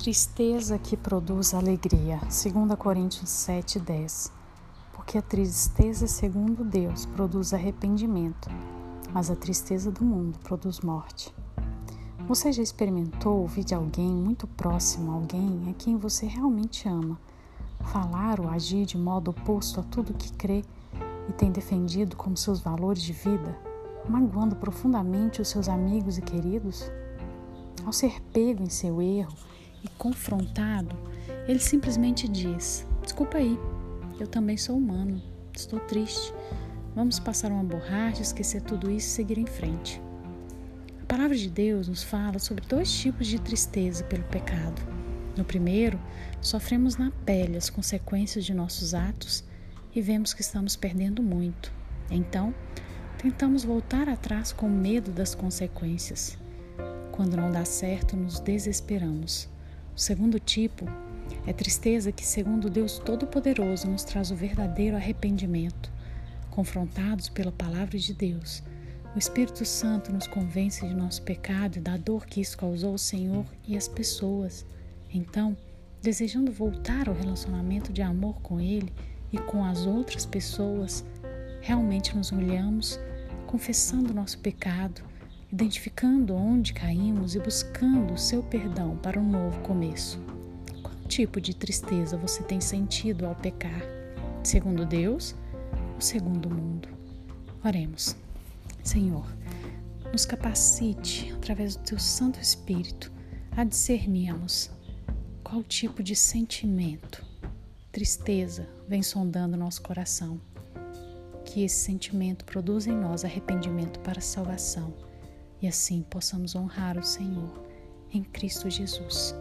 Tristeza que produz alegria. 2 Coríntios 7:10. Porque a tristeza, segundo Deus, produz arrependimento, mas a tristeza do mundo produz morte. Você já experimentou ouvir de alguém muito próximo, alguém a quem você realmente ama, falar ou agir de modo oposto a tudo que crê e tem defendido como seus valores de vida, magoando profundamente os seus amigos e queridos? Ao ser pego em seu erro, e confrontado, ele simplesmente diz: Desculpa aí, eu também sou humano, estou triste. Vamos passar uma borracha, esquecer tudo isso e seguir em frente. A palavra de Deus nos fala sobre dois tipos de tristeza pelo pecado. No primeiro, sofremos na pele as consequências de nossos atos e vemos que estamos perdendo muito. Então, tentamos voltar atrás com medo das consequências. Quando não dá certo, nos desesperamos. O segundo tipo é tristeza que, segundo Deus Todo-Poderoso, nos traz o verdadeiro arrependimento. Confrontados pela palavra de Deus, o Espírito Santo nos convence de nosso pecado e da dor que isso causou ao Senhor e às pessoas. Então, desejando voltar ao relacionamento de amor com Ele e com as outras pessoas, realmente nos humilhamos, confessando nosso pecado identificando onde caímos e buscando o seu perdão para um novo começo. Qual tipo de tristeza você tem sentido ao pecar? Segundo Deus ou segundo o mundo? Oremos. Senhor, nos capacite, através do teu Santo Espírito, a discernirmos qual tipo de sentimento, tristeza vem sondando nosso coração. Que esse sentimento produza em nós arrependimento para salvação e assim possamos honrar o Senhor em Cristo Jesus.